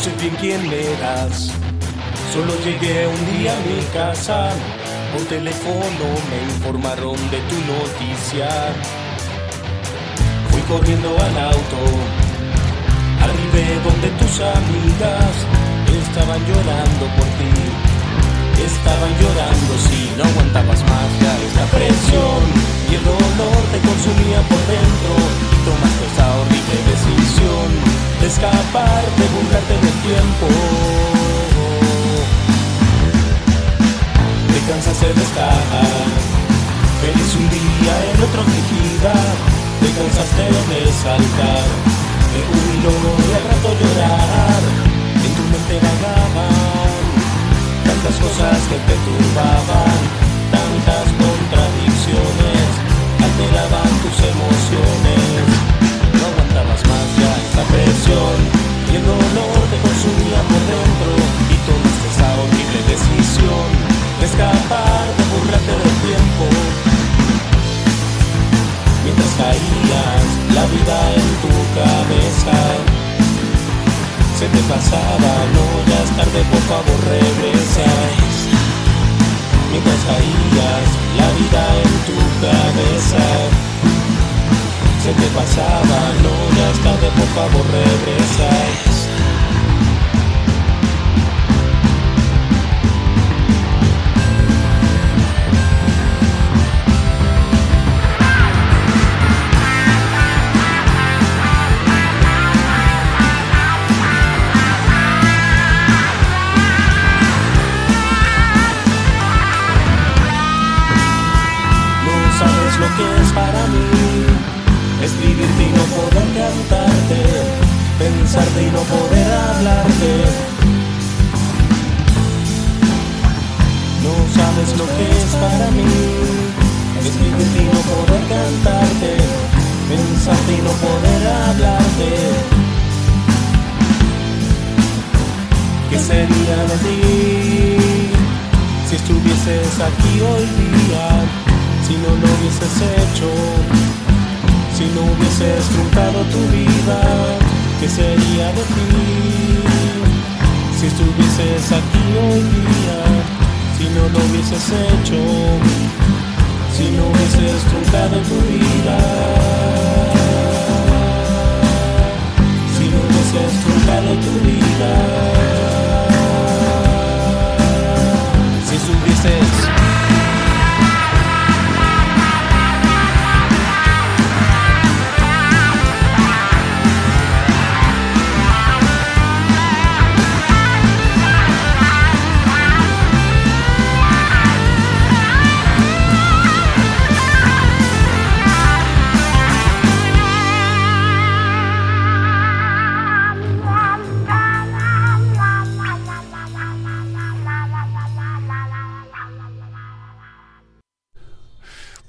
sé bien quién eras. Solo llegué un día a mi casa. Por teléfono me informaron de tu noticia. Fui corriendo al auto. Arribé donde tus amigas estaban llorando por ti. Estaban llorando si no aguantabas más ya esta presión y el dolor te consumía por dentro y tomaste esa horrible decisión de escapar, de burlarte del tiempo. Te cansaste de estar feliz un día, el otro fingida. Te cansaste de saltar de un y al rato llorar. En tu mente vagaban tantas cosas que te turbaban, tantas contradicciones alteraban tus emociones. Esta presión y el dolor te consumía por dentro y tomaste esa horrible decisión de escapar, de burlarte. Sería de ti si estuvieses aquí hoy día? Si no lo hubieses hecho, si no hubieses truncado tu vida, ¿qué sería de ti? Si estuvieses aquí hoy día, si no lo hubieses hecho, si no hubieses truncado tu vida, si no hubieses truncado tu vida,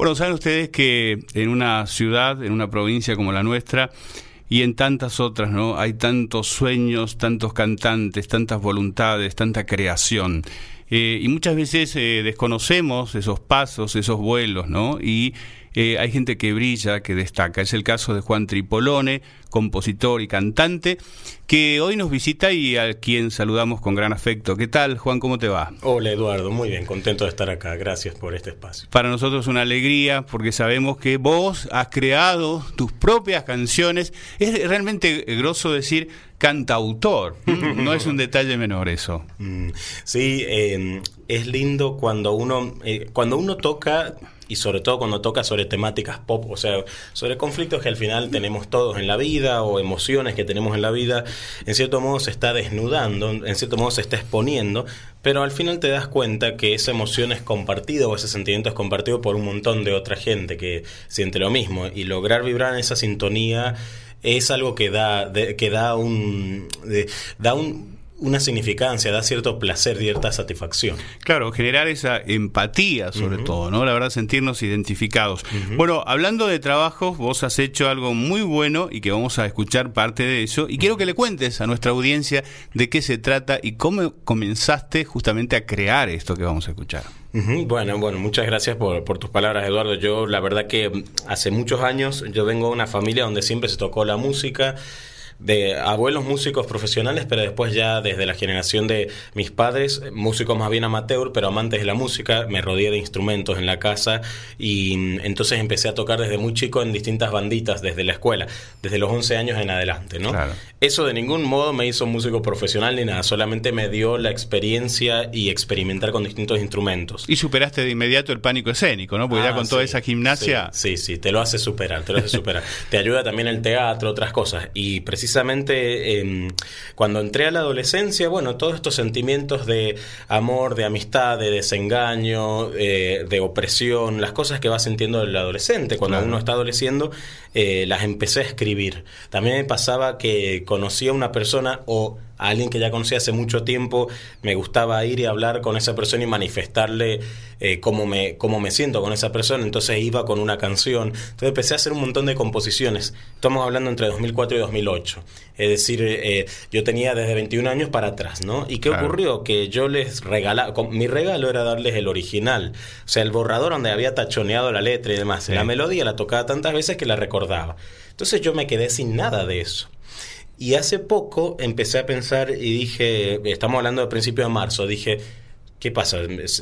Bueno, saben ustedes que en una ciudad, en una provincia como la nuestra, y en tantas otras, ¿no? Hay tantos sueños, tantos cantantes, tantas voluntades, tanta creación. Eh, y muchas veces eh, desconocemos esos pasos, esos vuelos, ¿no? Y eh, hay gente que brilla, que destaca. Es el caso de Juan Tripolone, compositor y cantante, que hoy nos visita y a quien saludamos con gran afecto. ¿Qué tal, Juan? ¿Cómo te va? Hola Eduardo, muy bien, contento de estar acá. Gracias por este espacio. Para nosotros una alegría porque sabemos que vos has creado tus propias canciones. Es realmente groso decir cantautor. No es un detalle menor eso. Mm, Sí, eh, es lindo cuando uno, eh, cuando uno toca y sobre todo cuando toca sobre temáticas pop, o sea, sobre conflictos que al final tenemos todos en la vida o emociones que tenemos en la vida, en cierto modo se está desnudando, en cierto modo se está exponiendo, pero al final te das cuenta que esa emoción es compartida o ese sentimiento es compartido por un montón de otra gente que siente lo mismo. Y lograr vibrar en esa sintonía es algo que da, de- que da un, de- da un una significancia, da cierto placer, cierta satisfacción. Claro, generar esa empatía sobre todo, ¿no? La verdad, sentirnos identificados. Bueno, hablando de trabajos, vos has hecho algo muy bueno y que vamos a escuchar parte de eso. Y quiero que le cuentes a nuestra audiencia de qué se trata y cómo comenzaste justamente a crear esto que vamos a escuchar. Bueno, bueno, muchas gracias por, por tus palabras, Eduardo. Yo, la verdad que mm, hace muchos años, yo vengo de una familia donde siempre se tocó la música. De abuelos músicos profesionales, pero después ya desde la generación de mis padres, músicos más bien amateur, pero amantes de la música, me rodeé de instrumentos en la casa y mm, entonces empecé a tocar desde muy chico en distintas banditas desde la escuela, desde los 11 años en adelante, ¿no? Eso de ningún modo me hizo músico profesional ni nada, solamente me dio la experiencia y experimentar con distintos instrumentos. Y superaste de inmediato el pánico escénico, ¿no? Porque ya ah, con toda esa gimnasia... Sí, sí, te lo hace superar, te lo hace superar. te ayuda también el teatro, otras cosas. Y precisamente precisamente em, cuando entré a la adolescencia, bueno, todos estos sentimientos de amor, de amistad, de desengaño, eh, de opresión, las cosas que va sintiendo el adolescente cuando uno está adoleciendo, eh, las empecé a escribir. También me pasaba que conocía a una persona o a alguien que ya conocía hace mucho tiempo, me gustaba ir y hablar con esa persona y manifestarle eh, cómo, me, cómo me siento con esa persona. Entonces iba con una canción. Entonces empecé a hacer un montón de composiciones. Estamos hablando entre 2004 y 2008. Es decir, eh, yo tenía desde 21 años para atrás, ¿no? ¿Y qué ocurrió? Que yo les regalaba, mi regalo era darles el original. O sea, el borrador donde había tachoneado la letra y demás. La melodía la tocaba tantas veces que la recordaba. Entonces yo me quedé sin nada de eso. Y hace poco empecé a pensar y dije, estamos hablando de principio de marzo, dije, ¿qué pasa?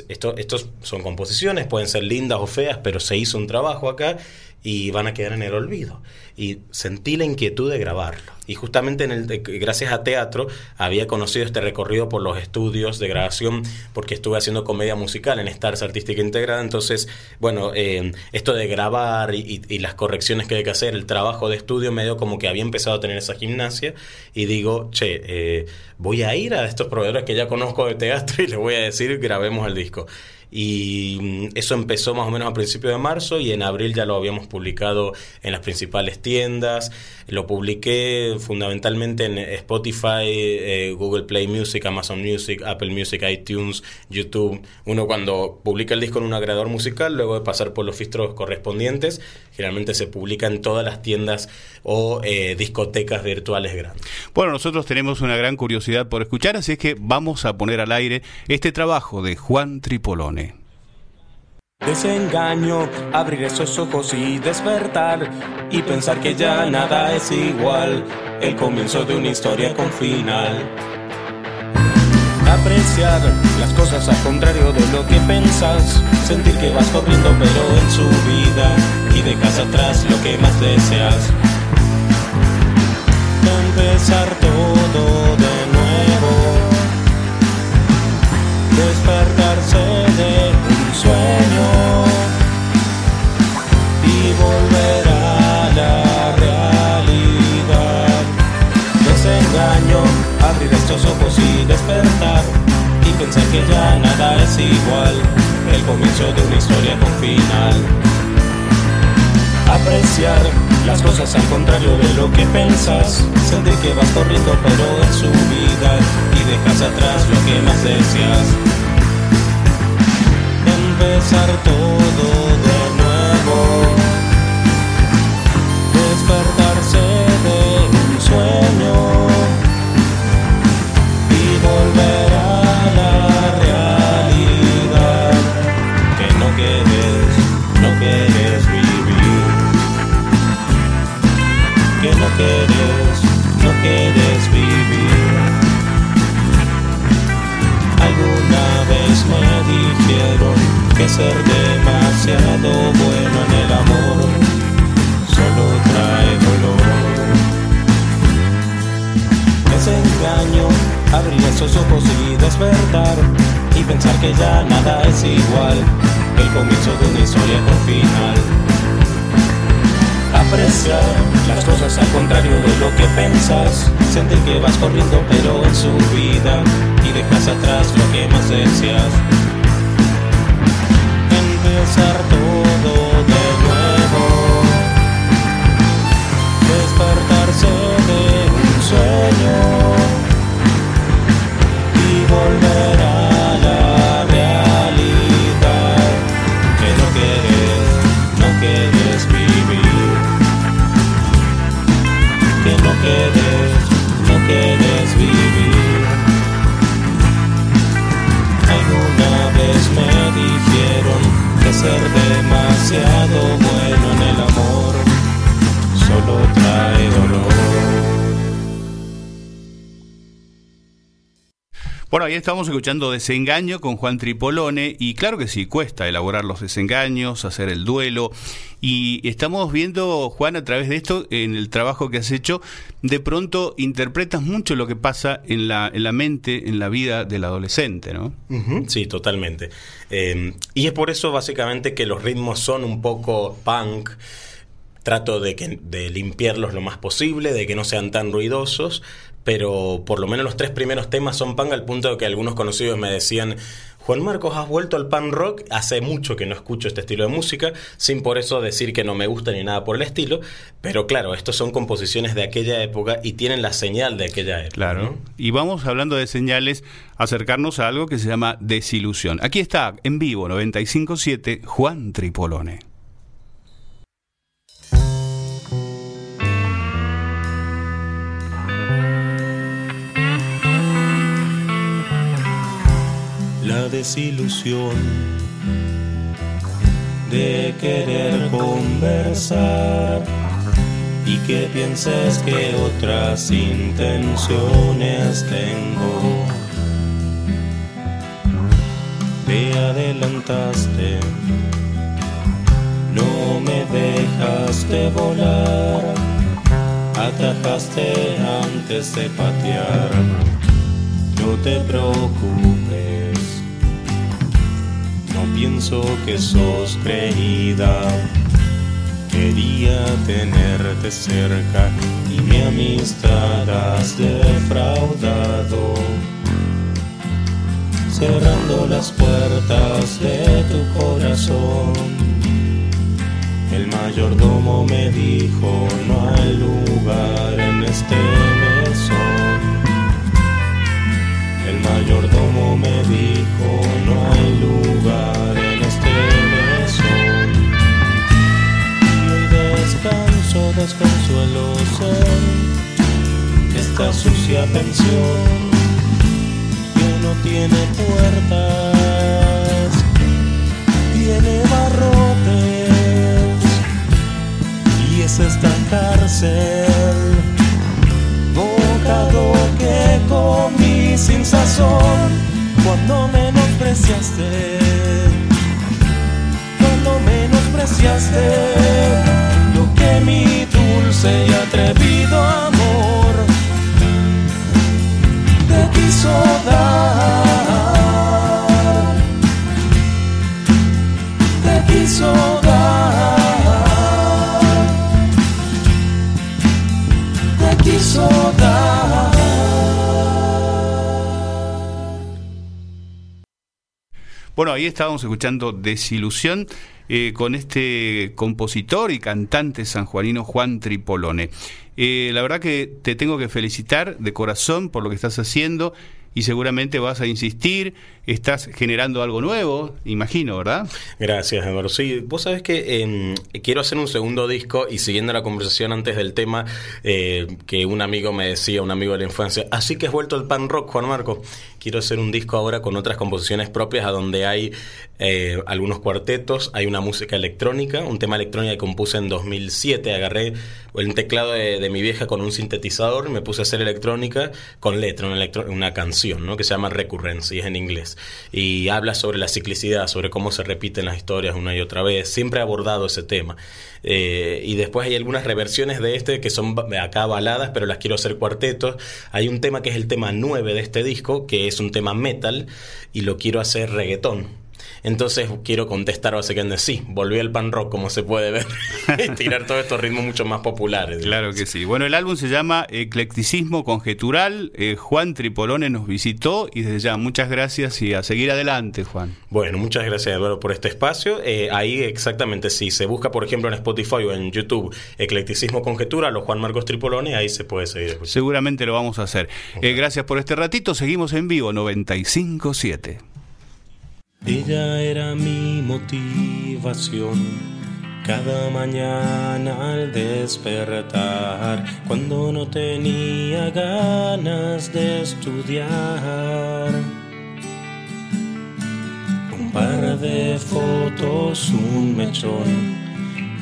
Esto, estos son composiciones, pueden ser lindas o feas, pero se hizo un trabajo acá y van a quedar en el olvido. Y sentí la inquietud de grabarlo. Y justamente gracias a teatro había conocido este recorrido por los estudios de grabación porque estuve haciendo comedia musical en Stars Artística Integrada. Entonces, bueno, eh, esto de grabar y, las correcciones que hay que hacer, el trabajo de estudio medio como que había empezado a tener esa gimnasia y digo, che, eh, voy a ir a estos proveedores que ya conozco de teatro y les voy a decir, grabemos el disco y mm, eso empezó más o menos a principios de marzo y en abril ya lo habíamos publicado en las principales tiendas. Lo publiqué fundamentalmente en Spotify, eh, Google Play Music, Amazon Music, Apple Music, iTunes, YouTube. Uno cuando publica el disco en un agregador musical, luego de pasar por los filtros correspondientes, generalmente se publica en todas las tiendas o eh, discotecas virtuales grandes. Bueno, nosotros tenemos una gran curiosidad por escuchar, así es que vamos a poner al aire este trabajo de Juan Tripolone. Desengaño, abrir esos ojos y despertar y pensar que ya nada es igual, el comienzo de una historia con final. Apreciar las cosas al contrario de lo que pensas, sentir que vas corriendo pero en su vida y dejas atrás lo que más deseas. Empezar todo de nuevo, despertarse de un sueño y volver a la realidad. Desengaño, abrir estos ojos y despertar y pensar que ya nada es igual, el comienzo de una historia con final apreciar las cosas al contrario de lo que pensas, sentir que vas corriendo pero en su vida y dejas atrás lo que más deseas. Empezar todo engaño abrir esos ojos y despertar y pensar que ya nada es igual, el comienzo de una historia con final. Apreciar las cosas al contrario de lo que pensas, sentir que vas corriendo pero en su vida y dejas atrás lo que más deseas. Empezar todo de nuevo, despertarse de un sueño y Ahí estamos escuchando Desengaño con Juan Tripolone y claro que sí, cuesta elaborar los desengaños, hacer el duelo y estamos viendo, Juan, a través de esto, en el trabajo que has hecho, de pronto interpretas mucho lo que pasa en la, en la mente, en la vida del adolescente, ¿no? Sí, totalmente. Eh, y es por eso básicamente que los ritmos son un poco punk trato de, que, de limpiarlos lo más posible, de que no sean tan ruidosos, pero por lo menos los tres primeros temas son punk al punto de que algunos conocidos me decían, Juan Marcos, has vuelto al pan rock, hace mucho que no escucho este estilo de música, sin por eso decir que no me gusta ni nada por el estilo, pero claro, estos son composiciones de aquella época y tienen la señal de aquella época. Claro, y vamos hablando de señales, acercarnos a algo que se llama desilusión. Aquí está, en vivo, 957, Juan Tripolone. Desilusión de querer conversar y que pienses que otras intenciones tengo. Te adelantaste, no me dejaste volar, atajaste antes de patear. No te preocupes pienso que sos creída. Quería tenerte cerca y mi amistad has defraudado. Cerrando las puertas de tu corazón. El mayordomo me dijo, no hay lugar en este mesón. El mayordomo me dijo, no hay lugar descanso, desconsuelo sé. Esta sucia pensión que no tiene puertas, tiene barrotes. Y es esta cárcel, bocado que comí sin sazón. Cuando menospreciaste, cuando menospreciaste dulce y atrevido amor te quiso dar, te quiso dar, te quiso dar. Bueno, ahí estábamos escuchando Desilusión eh, con este compositor y cantante sanjuanino Juan Tripolone. Eh, la verdad que te tengo que felicitar de corazón por lo que estás haciendo y seguramente vas a insistir, estás generando algo nuevo, imagino, ¿verdad? Gracias, Eduardo. Sí, vos sabés que em, quiero hacer un segundo disco y siguiendo la conversación antes del tema, eh, que un amigo me decía, un amigo de la infancia, así que has vuelto el pan rock, Juan Marco. Quiero hacer un disco ahora con otras composiciones propias, a donde hay eh, algunos cuartetos, hay una música electrónica, un tema electrónico que compuse en 2007, agarré el teclado de, mi vieja con un sintetizador, me puse a hacer electrónica con letra, una, una canción, ¿no? Que se llama Recurrence y es en inglés y habla sobre la ciclicidad, sobre cómo se repiten las historias una y otra vez. Siempre he abordado ese tema. Eh, y después hay algunas reversiones de este que son acá baladas, pero las quiero hacer cuartetos. Hay un tema que es el tema 9 de este disco, que es un tema metal, y lo quiero hacer reggaetón. Entonces quiero contestar básicamente, sí, volví al pan rock como se puede ver y tirar todos estos ritmos mucho más populares. Claro que sí. Bueno, el álbum se llama Eclecticismo Conjetural. Eh, Juan Tripolone nos visitó y desde ya muchas gracias y a seguir adelante, Juan. Bueno, muchas gracias Eduardo por este espacio. Eh, ahí exactamente, si se busca por ejemplo en Spotify o en YouTube Eclecticismo Conjetural o Juan Marcos Tripolone, ahí se puede seguir. Seguramente lo vamos a hacer. Eh, gracias por este ratito. Seguimos en vivo 957. Ella era mi motivación. Cada mañana al despertar, cuando no tenía ganas de estudiar. Un par de fotos, un mechón,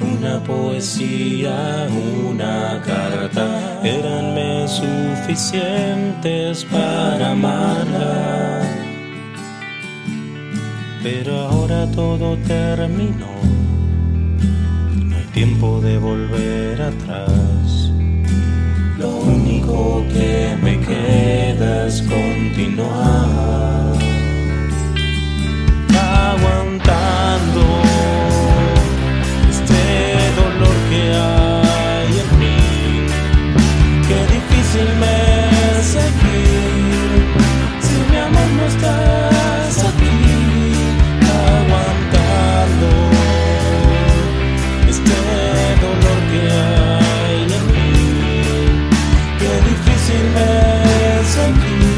una poesía, una carta, eranme suficientes para amarla. Pero ahora todo terminó, no hay tiempo de volver atrás. Lo único que me queda es continuar aguantando. sin me